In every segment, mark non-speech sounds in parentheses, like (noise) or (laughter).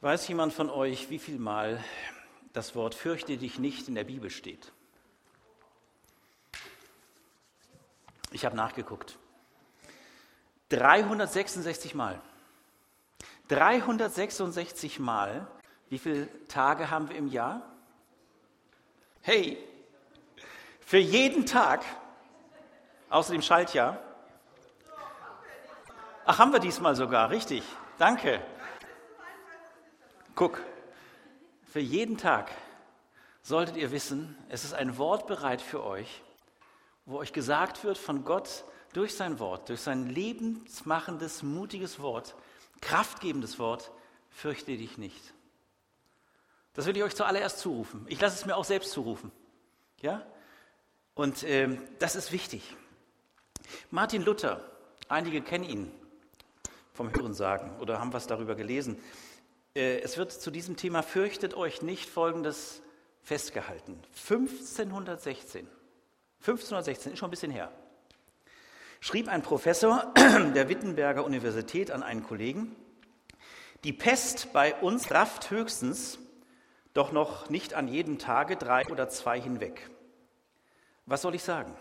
Weiß jemand von euch, wie viel Mal das Wort fürchte dich nicht in der Bibel steht? Ich habe nachgeguckt. 366 Mal. 366 Mal. Wie viele Tage haben wir im Jahr? Hey, für jeden Tag, außer dem Schaltjahr. Ach, haben wir diesmal sogar, richtig. Danke. Guck, für jeden Tag solltet ihr wissen, es ist ein Wort bereit für euch, wo euch gesagt wird von Gott durch sein Wort, durch sein lebensmachendes, mutiges Wort, kraftgebendes Wort, fürchte dich nicht. Das will ich euch zuallererst zurufen. Ich lasse es mir auch selbst zurufen. Ja? Und äh, das ist wichtig. Martin Luther, einige kennen ihn vom Hören sagen oder haben was darüber gelesen. Äh, es wird zu diesem Thema Fürchtet euch nicht Folgendes festgehalten. 1516, 1516 ist schon ein bisschen her, schrieb ein Professor (clears throat) der Wittenberger Universität an einen Kollegen, die Pest bei uns rafft höchstens, doch noch nicht an jedem Tage drei oder zwei hinweg. Was soll ich sagen?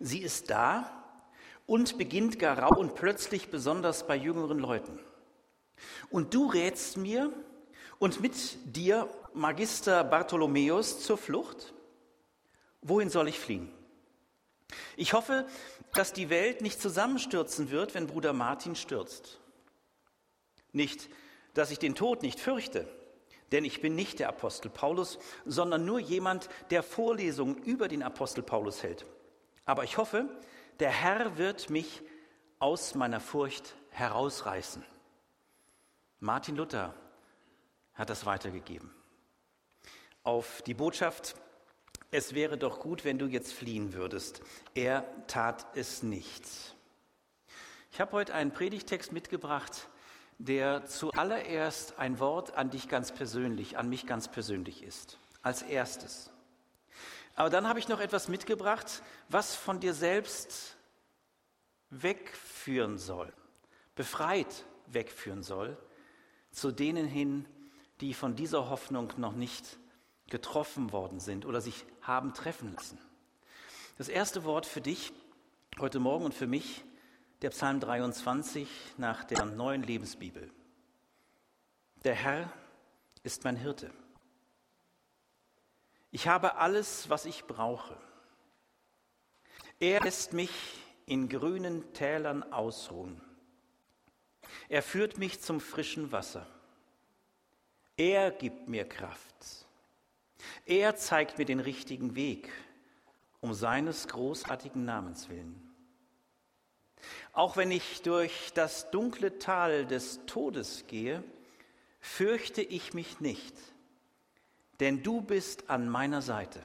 Sie ist da und beginnt gar rau und plötzlich besonders bei jüngeren Leuten. Und du rätst mir und mit dir Magister Bartholomäus zur Flucht? Wohin soll ich fliehen? Ich hoffe, dass die Welt nicht zusammenstürzen wird, wenn Bruder Martin stürzt. Nicht, dass ich den Tod nicht fürchte, denn ich bin nicht der Apostel Paulus, sondern nur jemand, der Vorlesungen über den Apostel Paulus hält. Aber ich hoffe, der Herr wird mich aus meiner Furcht herausreißen. Martin Luther hat das weitergegeben. Auf die Botschaft, es wäre doch gut, wenn du jetzt fliehen würdest. Er tat es nicht. Ich habe heute einen Predigtext mitgebracht, der zuallererst ein Wort an dich ganz persönlich, an mich ganz persönlich ist. Als erstes. Aber dann habe ich noch etwas mitgebracht, was von dir selbst wegführen soll, befreit wegführen soll zu denen hin, die von dieser Hoffnung noch nicht getroffen worden sind oder sich haben treffen lassen. Das erste Wort für dich heute Morgen und für mich, der Psalm 23 nach der neuen Lebensbibel. Der Herr ist mein Hirte. Ich habe alles, was ich brauche. Er lässt mich in grünen Tälern ausruhen. Er führt mich zum frischen Wasser. Er gibt mir Kraft. Er zeigt mir den richtigen Weg, um seines großartigen Namens willen. Auch wenn ich durch das dunkle Tal des Todes gehe, fürchte ich mich nicht, denn du bist an meiner Seite.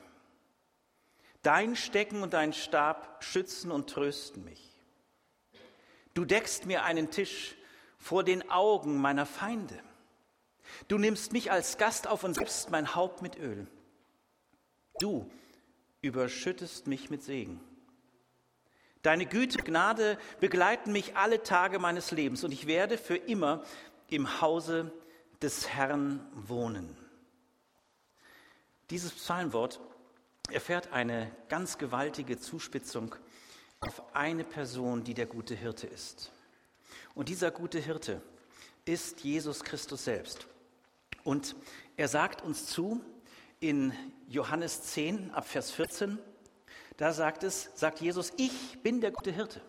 Dein Stecken und dein Stab schützen und trösten mich. Du deckst mir einen Tisch vor den Augen meiner Feinde. Du nimmst mich als Gast auf und gibst mein Haupt mit Öl. Du überschüttest mich mit Segen. Deine Güte, Gnade begleiten mich alle Tage meines Lebens und ich werde für immer im Hause des Herrn wohnen. Dieses Psalmwort erfährt eine ganz gewaltige Zuspitzung auf eine Person, die der gute Hirte ist. Und dieser gute Hirte ist Jesus Christus selbst. Und er sagt uns zu in Johannes 10 ab Vers 14, da sagt es, sagt Jesus, ich bin der gute Hirte.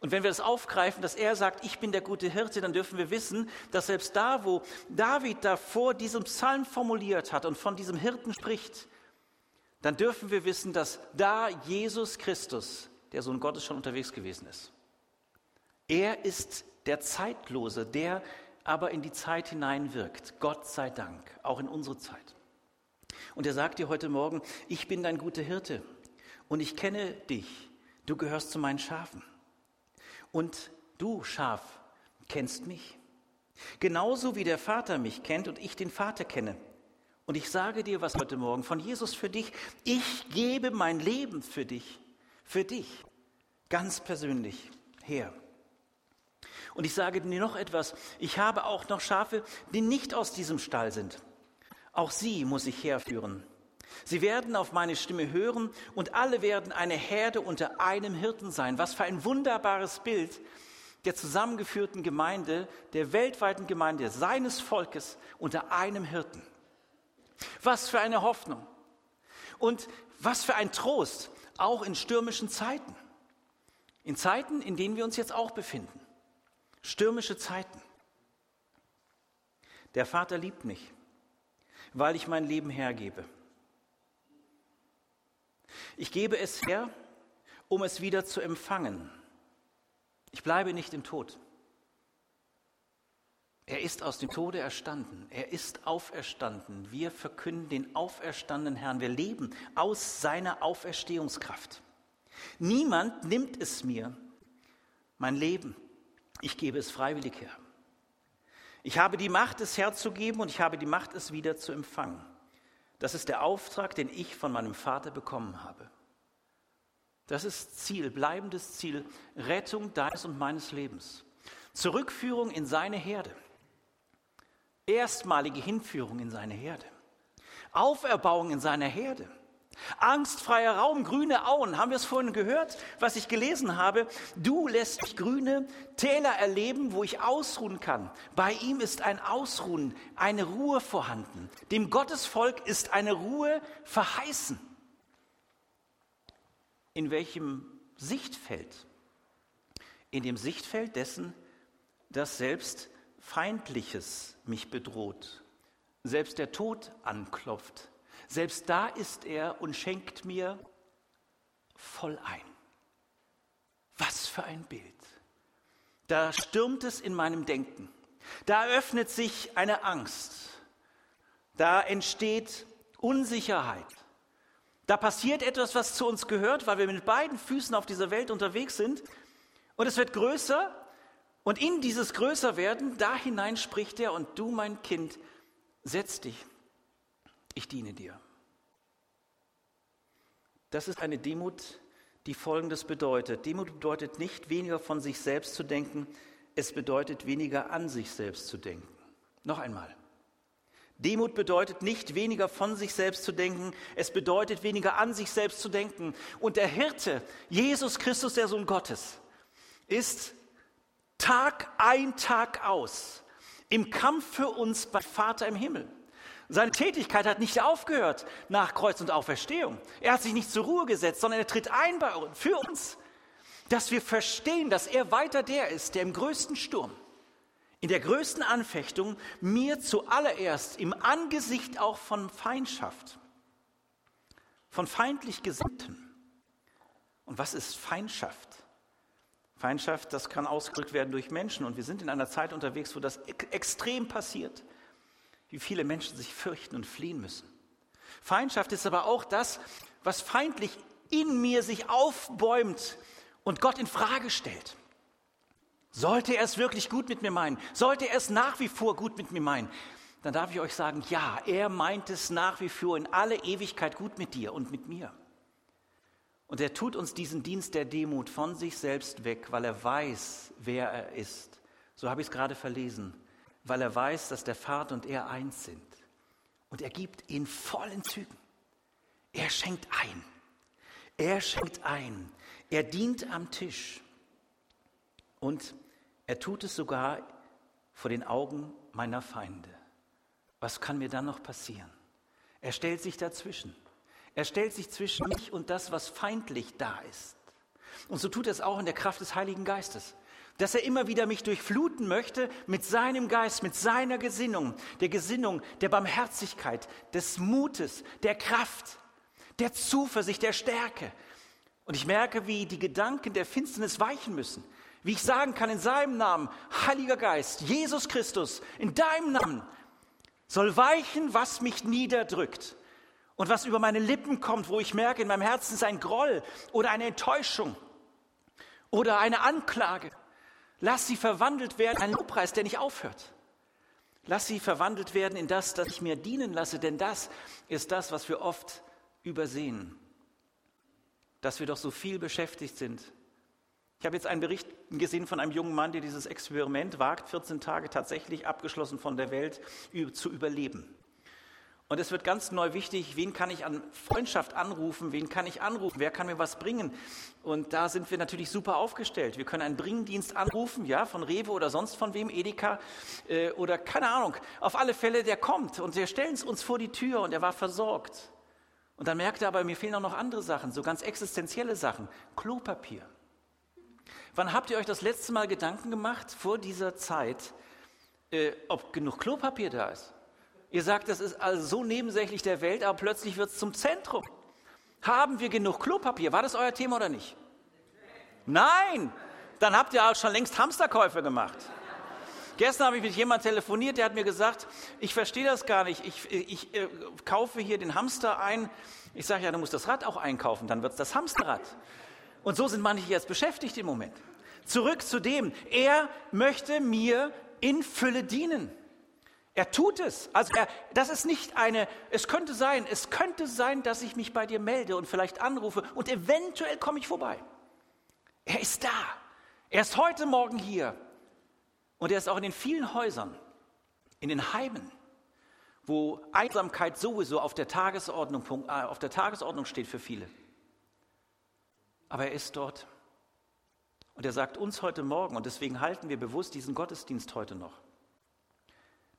Und wenn wir das aufgreifen, dass er sagt, ich bin der gute Hirte, dann dürfen wir wissen, dass selbst da, wo David davor diesen Psalm formuliert hat und von diesem Hirten spricht, dann dürfen wir wissen, dass da Jesus Christus, der Sohn Gottes, schon unterwegs gewesen ist. Er ist der Zeitlose, der aber in die Zeit hineinwirkt. Gott sei Dank, auch in unsere Zeit. Und er sagt dir heute Morgen, ich bin dein guter Hirte und ich kenne dich. Du gehörst zu meinen Schafen. Und du, Schaf, kennst mich. Genauso wie der Vater mich kennt und ich den Vater kenne. Und ich sage dir was heute Morgen von Jesus für dich. Ich gebe mein Leben für dich, für dich, ganz persönlich her. Und ich sage dir noch etwas, ich habe auch noch Schafe, die nicht aus diesem Stall sind. Auch sie muss ich herführen. Sie werden auf meine Stimme hören und alle werden eine Herde unter einem Hirten sein. Was für ein wunderbares Bild der zusammengeführten Gemeinde, der weltweiten Gemeinde, seines Volkes unter einem Hirten. Was für eine Hoffnung und was für ein Trost, auch in stürmischen Zeiten. In Zeiten, in denen wir uns jetzt auch befinden. Stürmische Zeiten. Der Vater liebt mich, weil ich mein Leben hergebe. Ich gebe es her, um es wieder zu empfangen. Ich bleibe nicht im Tod. Er ist aus dem Tode erstanden. Er ist auferstanden. Wir verkünden den auferstandenen Herrn. Wir leben aus seiner Auferstehungskraft. Niemand nimmt es mir, mein Leben. Ich gebe es freiwillig her. Ich habe die Macht, es herzugeben und ich habe die Macht, es wieder zu empfangen. Das ist der Auftrag, den ich von meinem Vater bekommen habe. Das ist Ziel, bleibendes Ziel, Rettung deines und meines Lebens. Zurückführung in seine Herde. Erstmalige Hinführung in seine Herde. Auferbauung in seiner Herde. Angstfreier Raum, grüne Auen. Haben wir es vorhin gehört, was ich gelesen habe? Du lässt mich grüne Täler erleben, wo ich ausruhen kann. Bei ihm ist ein Ausruhen, eine Ruhe vorhanden. Dem Gottesvolk ist eine Ruhe verheißen. In welchem Sichtfeld? In dem Sichtfeld dessen, dass selbst Feindliches mich bedroht, selbst der Tod anklopft. Selbst da ist er und schenkt mir voll ein. Was für ein Bild. Da stürmt es in meinem Denken. Da öffnet sich eine Angst. Da entsteht Unsicherheit. Da passiert etwas, was zu uns gehört, weil wir mit beiden Füßen auf dieser Welt unterwegs sind. Und es wird größer. Und in dieses Größerwerden, da hinein spricht er, und du, mein Kind, setz dich. Ich diene dir. Das ist eine Demut, die Folgendes bedeutet. Demut bedeutet nicht weniger von sich selbst zu denken, es bedeutet weniger an sich selbst zu denken. Noch einmal. Demut bedeutet nicht weniger von sich selbst zu denken, es bedeutet weniger an sich selbst zu denken. Und der Hirte, Jesus Christus, der Sohn Gottes, ist Tag ein, Tag aus im Kampf für uns bei Vater im Himmel. Seine Tätigkeit hat nicht aufgehört nach Kreuz und Auferstehung. Er hat sich nicht zur Ruhe gesetzt, sondern er tritt ein bei für uns, dass wir verstehen, dass er weiter der ist, der im größten Sturm in der größten Anfechtung mir zuallererst im Angesicht auch von Feindschaft, von feindlich Gesinnten. Und was ist Feindschaft? Feindschaft, das kann ausgedrückt werden durch Menschen. Und wir sind in einer Zeit unterwegs, wo das extrem passiert, wie viele Menschen sich fürchten und fliehen müssen. Feindschaft ist aber auch das, was feindlich in mir sich aufbäumt und Gott in Frage stellt. Sollte er es wirklich gut mit mir meinen? Sollte er es nach wie vor gut mit mir meinen? Dann darf ich euch sagen, ja, er meint es nach wie vor in alle Ewigkeit gut mit dir und mit mir. Und er tut uns diesen Dienst der Demut von sich selbst weg, weil er weiß, wer er ist. So habe ich es gerade verlesen. Weil er weiß, dass der Vater und er eins sind. Und er gibt in vollen Zügen. Er schenkt ein. Er schenkt ein. Er dient am Tisch. Und er tut es sogar vor den Augen meiner Feinde. Was kann mir dann noch passieren? Er stellt sich dazwischen. Er stellt sich zwischen mich und das, was feindlich da ist. Und so tut er es auch in der Kraft des Heiligen Geistes. Dass er immer wieder mich durchfluten möchte mit seinem Geist, mit seiner Gesinnung, der Gesinnung der Barmherzigkeit, des Mutes, der Kraft, der Zuversicht, der Stärke. Und ich merke, wie die Gedanken der Finsternis weichen müssen, wie ich sagen kann in seinem Namen, Heiliger Geist, Jesus Christus, in deinem Namen soll weichen, was mich niederdrückt und was über meine Lippen kommt, wo ich merke, in meinem Herzen ist ein Groll oder eine Enttäuschung oder eine Anklage. Lass sie verwandelt werden, ein Lobpreis, der nicht aufhört. Lass sie verwandelt werden in das, das ich mir dienen lasse, denn das ist das, was wir oft übersehen. Dass wir doch so viel beschäftigt sind Ich habe jetzt einen Bericht gesehen von einem jungen Mann, der dieses Experiment wagt, 14 Tage tatsächlich abgeschlossen von der Welt zu überleben. Und es wird ganz neu wichtig, wen kann ich an Freundschaft anrufen, wen kann ich anrufen, wer kann mir was bringen. Und da sind wir natürlich super aufgestellt. Wir können einen Bringdienst anrufen, ja, von Rewe oder sonst von wem, Edeka äh, oder keine Ahnung. Auf alle Fälle, der kommt und wir stellen es uns vor die Tür und er war versorgt. Und dann merkt er aber, mir fehlen auch noch andere Sachen, so ganz existenzielle Sachen. Klopapier. Wann habt ihr euch das letzte Mal Gedanken gemacht vor dieser Zeit, äh, ob genug Klopapier da ist? Ihr sagt, das ist also so nebensächlich der Welt, aber plötzlich wird es zum Zentrum. Haben wir genug Klopapier? War das euer Thema oder nicht? Nein! Dann habt ihr auch schon längst Hamsterkäufe gemacht. Gestern habe ich mit jemandem telefoniert, der hat mir gesagt, ich verstehe das gar nicht. Ich, ich äh, kaufe hier den Hamster ein. Ich sage, ja, du musst das Rad auch einkaufen, dann wird es das Hamsterrad. Und so sind manche jetzt beschäftigt im Moment. Zurück zu dem, er möchte mir in Fülle dienen. Er tut es. Also er, das ist nicht eine, es könnte sein, es könnte sein, dass ich mich bei dir melde und vielleicht anrufe und eventuell komme ich vorbei. Er ist da. Er ist heute Morgen hier. Und er ist auch in den vielen Häusern, in den Heimen, wo Einsamkeit sowieso auf der Tagesordnung, äh, auf der Tagesordnung steht für viele. Aber er ist dort. Und er sagt uns heute Morgen, und deswegen halten wir bewusst diesen Gottesdienst heute noch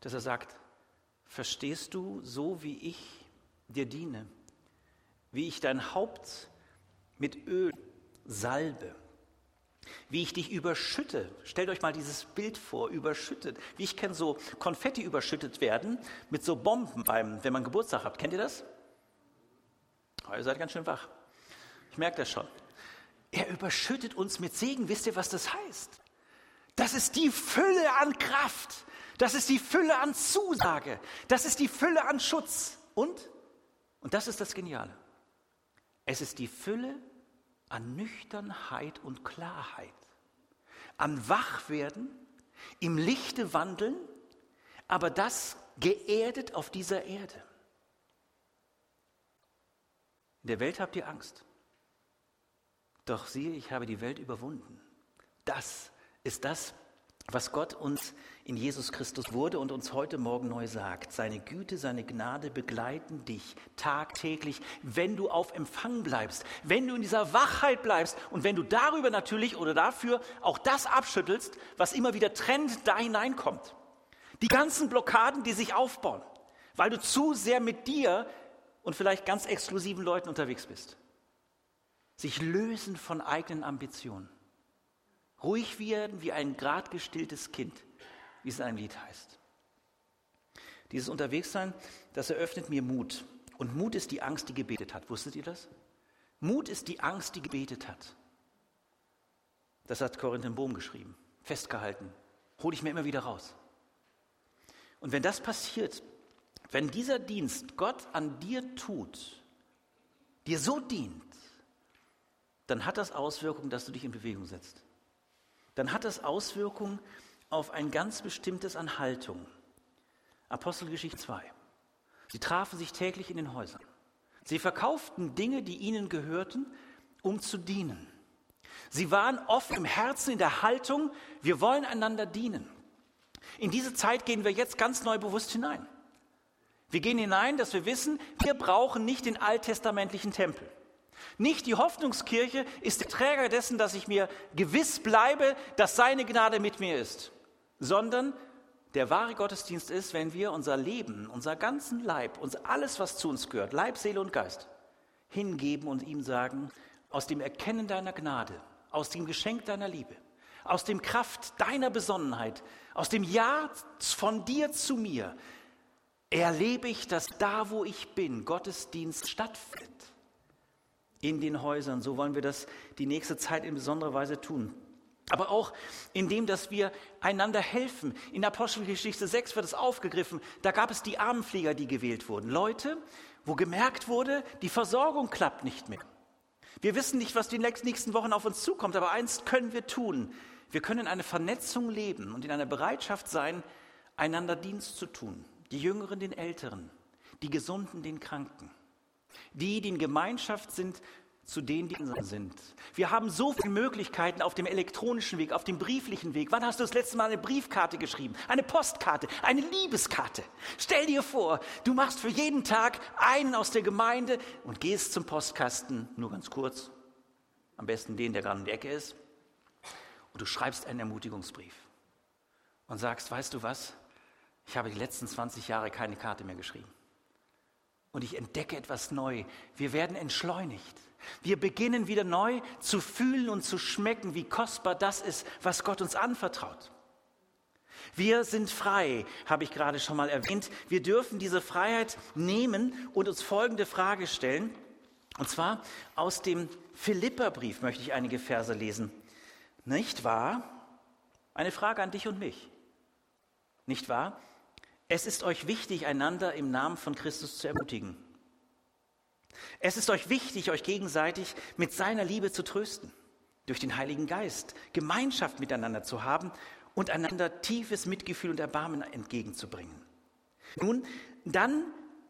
dass er sagt, verstehst du, so wie ich dir diene, wie ich dein Haupt mit Öl salbe, wie ich dich überschütte. Stellt euch mal dieses Bild vor, überschüttet. Wie ich kenne so Konfetti überschüttet werden mit so Bomben beim, wenn man Geburtstag hat. Kennt ihr das? Oh, ihr seid ganz schön wach. Ich merke das schon. Er überschüttet uns mit Segen. Wisst ihr, was das heißt? Das ist die Fülle an Kraft, das ist die Fülle an Zusage. Das ist die Fülle an Schutz. Und, und das ist das Geniale, es ist die Fülle an Nüchternheit und Klarheit, an Wachwerden, im Lichte wandeln, aber das geerdet auf dieser Erde. In der Welt habt ihr Angst. Doch siehe, ich habe die Welt überwunden. Das ist das was Gott uns in Jesus Christus wurde und uns heute Morgen neu sagt. Seine Güte, seine Gnade begleiten dich tagtäglich, wenn du auf Empfang bleibst, wenn du in dieser Wachheit bleibst und wenn du darüber natürlich oder dafür auch das abschüttelst, was immer wieder Trend da hineinkommt. Die ganzen Blockaden, die sich aufbauen, weil du zu sehr mit dir und vielleicht ganz exklusiven Leuten unterwegs bist. Sich lösen von eigenen Ambitionen. Ruhig werden wie ein gradgestilltes Kind, wie es in einem Lied heißt. Dieses Unterwegssein, das eröffnet mir Mut. Und Mut ist die Angst, die gebetet hat. Wusstet ihr das? Mut ist die Angst, die gebetet hat. Das hat Corinne Bohm geschrieben. Festgehalten. Hole ich mir immer wieder raus. Und wenn das passiert, wenn dieser Dienst Gott an dir tut, dir so dient, dann hat das Auswirkungen, dass du dich in Bewegung setzt dann hat das Auswirkungen auf ein ganz bestimmtes an Haltung. Apostelgeschichte 2. Sie trafen sich täglich in den Häusern. Sie verkauften Dinge, die ihnen gehörten, um zu dienen. Sie waren offen im Herzen, in der Haltung, wir wollen einander dienen. In diese Zeit gehen wir jetzt ganz neu bewusst hinein. Wir gehen hinein, dass wir wissen, wir brauchen nicht den alttestamentlichen Tempel. Nicht die Hoffnungskirche ist der Träger dessen, dass ich mir gewiss bleibe, dass seine Gnade mit mir ist, sondern der wahre Gottesdienst ist, wenn wir unser Leben, unser ganzen Leib, uns alles, was zu uns gehört, Leib, Seele und Geist, hingeben und ihm sagen, aus dem Erkennen deiner Gnade, aus dem Geschenk deiner Liebe, aus dem Kraft deiner Besonnenheit, aus dem Ja von dir zu mir, erlebe ich, dass da, wo ich bin, Gottesdienst stattfindet in den Häusern. So wollen wir das die nächste Zeit in besonderer Weise tun. Aber auch indem, dass wir einander helfen. In Apostelgeschichte 6 wird es aufgegriffen. Da gab es die Armenpfleger, die gewählt wurden. Leute, wo gemerkt wurde, die Versorgung klappt nicht mehr. Wir wissen nicht, was die nächsten Wochen auf uns zukommt, aber eins können wir tun. Wir können in einer Vernetzung leben und in einer Bereitschaft sein, einander Dienst zu tun. Die Jüngeren den Älteren, die Gesunden den Kranken. Die, die in Gemeinschaft sind, zu denen, die sind. Wir haben so viele Möglichkeiten auf dem elektronischen Weg, auf dem brieflichen Weg. Wann hast du das letzte Mal eine Briefkarte geschrieben? Eine Postkarte, eine Liebeskarte. Stell dir vor, du machst für jeden Tag einen aus der Gemeinde und gehst zum Postkasten, nur ganz kurz, am besten den, der gerade in der Ecke ist, und du schreibst einen Ermutigungsbrief und sagst, weißt du was, ich habe die letzten 20 Jahre keine Karte mehr geschrieben. Und ich entdecke etwas neu. Wir werden entschleunigt. Wir beginnen wieder neu zu fühlen und zu schmecken, wie kostbar das ist, was Gott uns anvertraut. Wir sind frei, habe ich gerade schon mal erwähnt. Wir dürfen diese Freiheit nehmen und uns folgende Frage stellen. Und zwar aus dem Philipperbrief möchte ich einige Verse lesen. Nicht wahr? Eine Frage an dich und mich. Nicht wahr? Es ist euch wichtig, einander im Namen von Christus zu ermutigen. Es ist euch wichtig, euch gegenseitig mit seiner Liebe zu trösten, durch den Heiligen Geist Gemeinschaft miteinander zu haben und einander tiefes Mitgefühl und Erbarmen entgegenzubringen. Nun, dann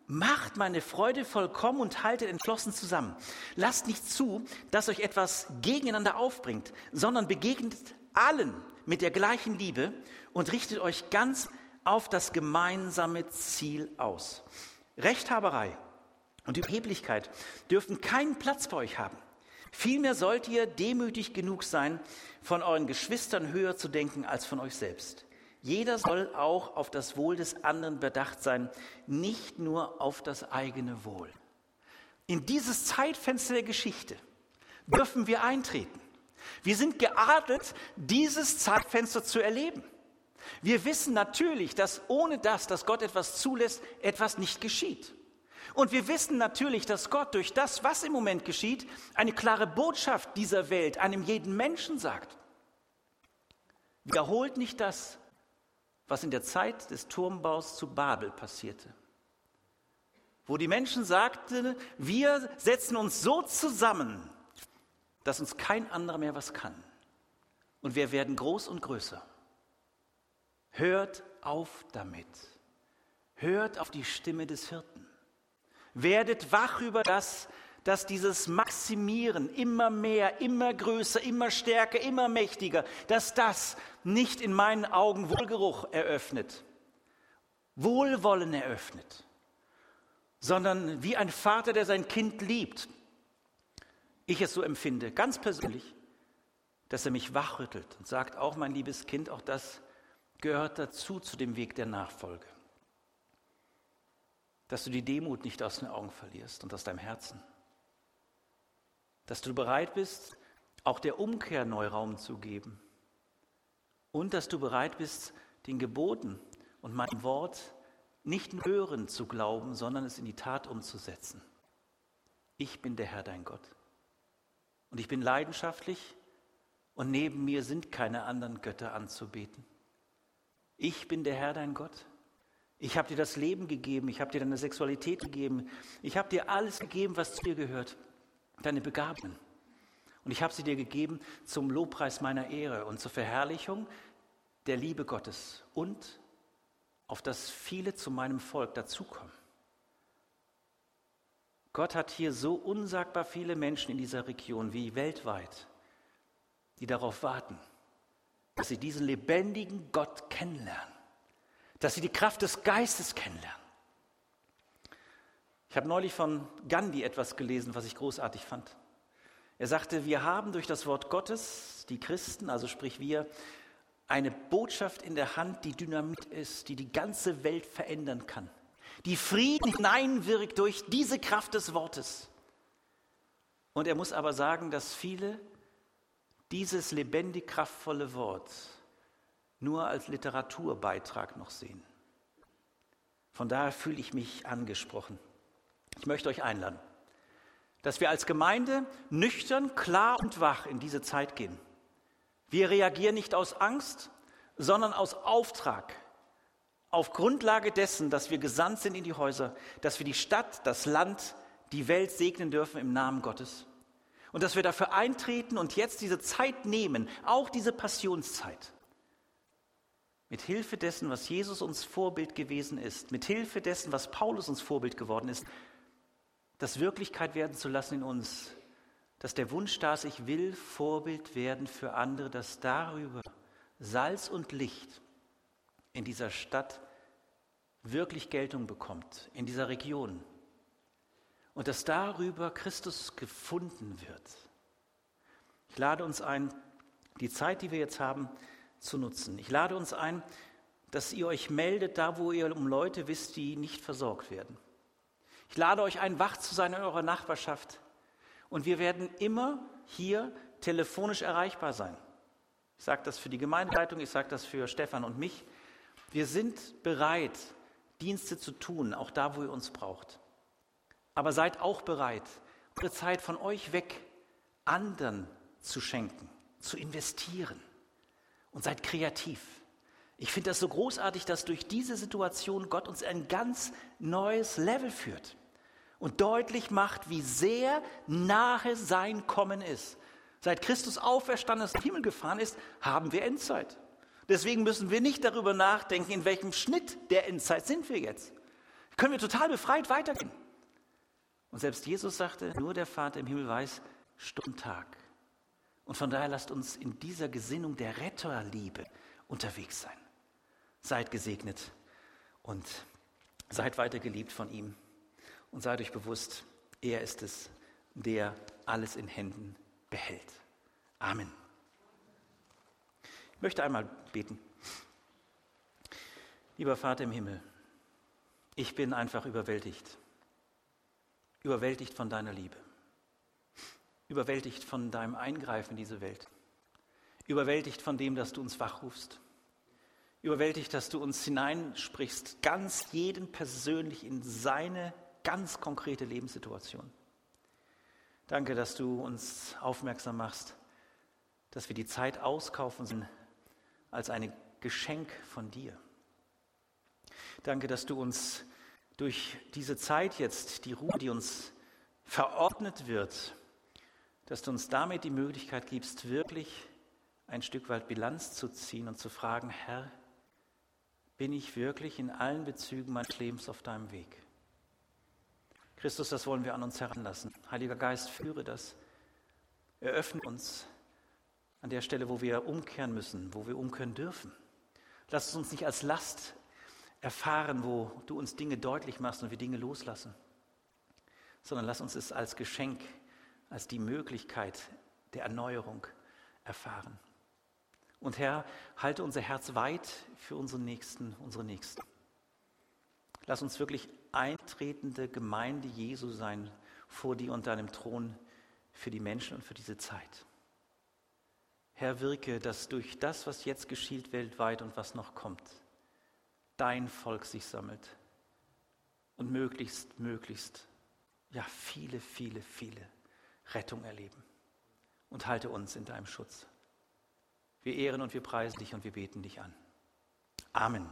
macht meine Freude vollkommen und haltet entschlossen zusammen. Lasst nicht zu, dass euch etwas gegeneinander aufbringt, sondern begegnet allen mit der gleichen Liebe und richtet euch ganz auf das gemeinsame Ziel aus. Rechthaberei und Überheblichkeit dürfen keinen Platz bei euch haben. Vielmehr sollt ihr demütig genug sein, von euren Geschwistern höher zu denken als von euch selbst. Jeder soll auch auf das Wohl des anderen bedacht sein, nicht nur auf das eigene Wohl. In dieses Zeitfenster der Geschichte dürfen wir eintreten. Wir sind geadelt, dieses Zeitfenster zu erleben. Wir wissen natürlich, dass ohne das, dass Gott etwas zulässt, etwas nicht geschieht. Und wir wissen natürlich, dass Gott durch das, was im Moment geschieht, eine klare Botschaft dieser Welt einem jeden Menschen sagt. Wiederholt nicht das, was in der Zeit des Turmbaus zu Babel passierte, wo die Menschen sagten, wir setzen uns so zusammen, dass uns kein anderer mehr was kann. Und wir werden groß und größer. Hört auf damit. Hört auf die Stimme des Hirten. Werdet wach über das, dass dieses Maximieren immer mehr, immer größer, immer stärker, immer mächtiger, dass das nicht in meinen Augen Wohlgeruch eröffnet, Wohlwollen eröffnet, sondern wie ein Vater, der sein Kind liebt, ich es so empfinde, ganz persönlich, dass er mich wachrüttelt und sagt, auch mein liebes Kind, auch das gehört dazu zu dem Weg der Nachfolge. Dass du die Demut nicht aus den Augen verlierst und aus deinem Herzen. Dass du bereit bist, auch der Umkehr Neuraum zu geben. Und dass du bereit bist, den Geboten und mein Wort nicht nur hören zu glauben, sondern es in die Tat umzusetzen. Ich bin der Herr dein Gott. Und ich bin leidenschaftlich und neben mir sind keine anderen Götter anzubeten. Ich bin der Herr dein Gott. Ich habe dir das Leben gegeben, ich habe dir deine Sexualität gegeben, ich habe dir alles gegeben, was zu dir gehört, deine Begabungen. Und ich habe sie dir gegeben zum Lobpreis meiner Ehre und zur Verherrlichung der Liebe Gottes und auf das viele zu meinem Volk dazukommen. Gott hat hier so unsagbar viele Menschen in dieser Region wie weltweit, die darauf warten, dass sie diesen lebendigen Gott kennenlernen, dass sie die Kraft des Geistes kennenlernen. Ich habe neulich von Gandhi etwas gelesen, was ich großartig fand. Er sagte, wir haben durch das Wort Gottes, die Christen, also sprich wir, eine Botschaft in der Hand, die Dynamit ist, die die ganze Welt verändern kann, die Frieden hineinwirkt durch diese Kraft des Wortes. Und er muss aber sagen, dass viele dieses lebendig kraftvolle Wort nur als Literaturbeitrag noch sehen. Von daher fühle ich mich angesprochen. Ich möchte euch einladen, dass wir als Gemeinde nüchtern, klar und wach in diese Zeit gehen. Wir reagieren nicht aus Angst, sondern aus Auftrag, auf Grundlage dessen, dass wir gesandt sind in die Häuser, dass wir die Stadt, das Land, die Welt segnen dürfen im Namen Gottes. Und dass wir dafür eintreten und jetzt diese Zeit nehmen, auch diese Passionszeit. Mit Hilfe dessen, was Jesus uns Vorbild gewesen ist, mit Hilfe dessen, was Paulus uns Vorbild geworden ist, das Wirklichkeit werden zu lassen in uns, dass der Wunsch da ist, ich will Vorbild werden für andere, dass darüber Salz und Licht in dieser Stadt wirklich Geltung bekommt, in dieser Region. Und dass darüber Christus gefunden wird. Ich lade uns ein, die Zeit, die wir jetzt haben, zu nutzen. Ich lade uns ein, dass ihr euch meldet, da wo ihr um Leute wisst, die nicht versorgt werden. Ich lade euch ein, wach zu sein in eurer Nachbarschaft. Und wir werden immer hier telefonisch erreichbar sein. Ich sage das für die Gemeindeleitung, ich sage das für Stefan und mich. Wir sind bereit, Dienste zu tun, auch da, wo ihr uns braucht. Aber seid auch bereit, eure Zeit von euch weg anderen zu schenken, zu investieren. Und seid kreativ. Ich finde das so großartig, dass durch diese Situation Gott uns ein ganz neues Level führt und deutlich macht, wie sehr nahe sein Kommen ist. Seit Christus auferstanden ist, Himmel gefahren ist, haben wir Endzeit. Deswegen müssen wir nicht darüber nachdenken, in welchem Schnitt der Endzeit sind wir jetzt. Können wir total befreit weitergehen. Und selbst Jesus sagte, nur der Vater im Himmel weiß Stundtag. Und von daher lasst uns in dieser Gesinnung der Retterliebe unterwegs sein. Seid gesegnet und seid weiter geliebt von ihm und seid euch bewusst, er ist es, der alles in Händen behält. Amen möchte einmal beten. Lieber Vater im Himmel, ich bin einfach überwältigt. Überwältigt von deiner Liebe. Überwältigt von deinem Eingreifen in diese Welt. Überwältigt von dem, dass du uns wachrufst. Überwältigt, dass du uns hineinsprichst, ganz jeden persönlich in seine ganz konkrete Lebenssituation. Danke, dass du uns aufmerksam machst, dass wir die Zeit auskaufen sind, als ein Geschenk von dir. Danke, dass du uns durch diese Zeit jetzt, die Ruhe, die uns verordnet wird, dass du uns damit die Möglichkeit gibst, wirklich ein Stück weit Bilanz zu ziehen und zu fragen, Herr, bin ich wirklich in allen Bezügen meines Lebens auf deinem Weg? Christus, das wollen wir an uns heranlassen. Heiliger Geist, führe das. Eröffne uns an der Stelle, wo wir umkehren müssen, wo wir umkehren dürfen. Lass es uns nicht als Last erfahren, wo du uns Dinge deutlich machst und wir Dinge loslassen, sondern lass uns es als Geschenk, als die Möglichkeit der Erneuerung erfahren. Und Herr, halte unser Herz weit für unseren Nächsten, unsere Nächsten. Lass uns wirklich eintretende Gemeinde Jesu sein vor dir und deinem Thron für die Menschen und für diese Zeit. Herr, wirke, dass durch das, was jetzt geschieht weltweit und was noch kommt, dein Volk sich sammelt und möglichst, möglichst, ja, viele, viele, viele Rettung erleben. Und halte uns in deinem Schutz. Wir ehren und wir preisen dich und wir beten dich an. Amen.